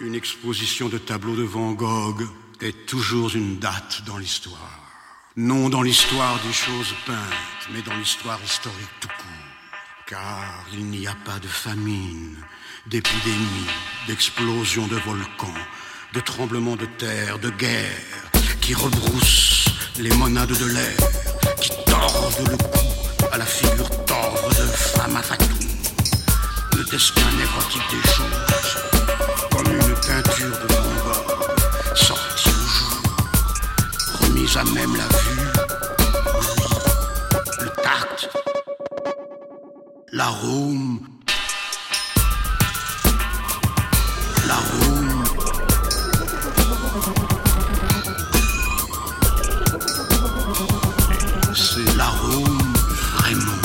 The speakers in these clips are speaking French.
Une exposition de tableaux de Van Gogh est toujours une date dans l'histoire. Non dans l'histoire des choses peintes, mais dans l'histoire historique tout court. Car il n'y a pas de famine, d'épidémie, d'explosion de volcans, de tremblements de terre, de guerre, qui rebroussent les monades de l'air, qui tordent le cou à la figure tordre de femme à Le destin névrotique des choses, comme une peinture de Gogh, sortie au jour, remise à même la vue, le tact, l'arôme, l'arôme. C'est l'arôme vraiment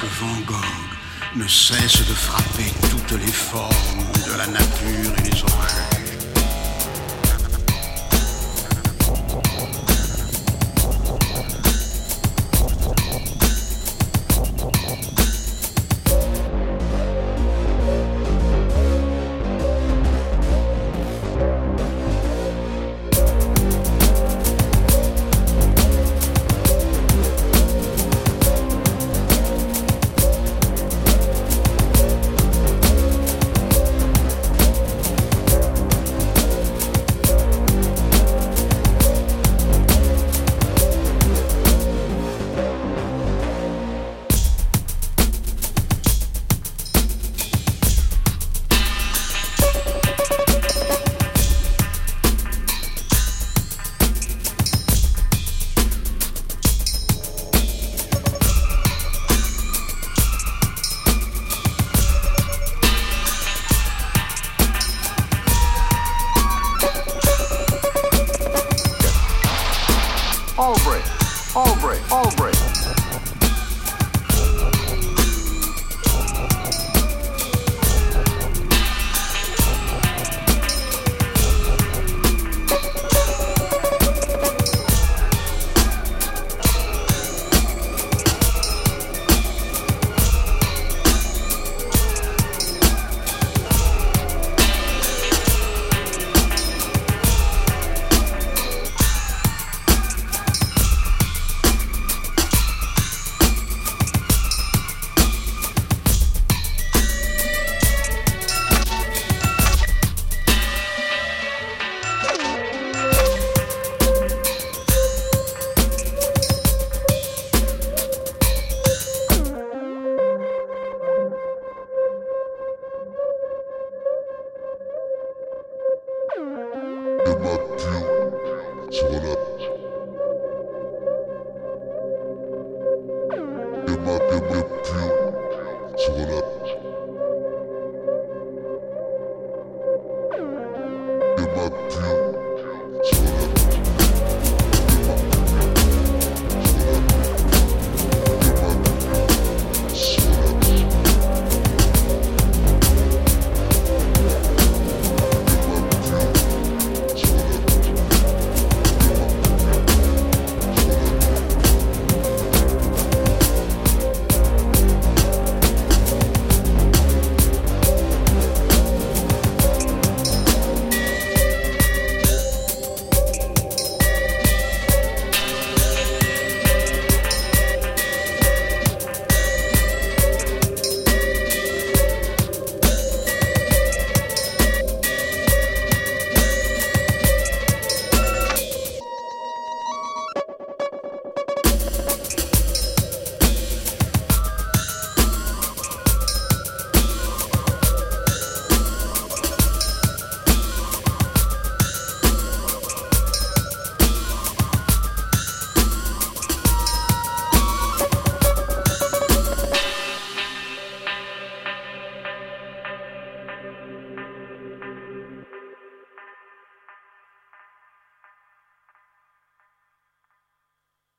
que Van Gogh ne cesse de frapper toutes les formes de la nature et les objets. Albright, Albright, So what up? Get my, get my,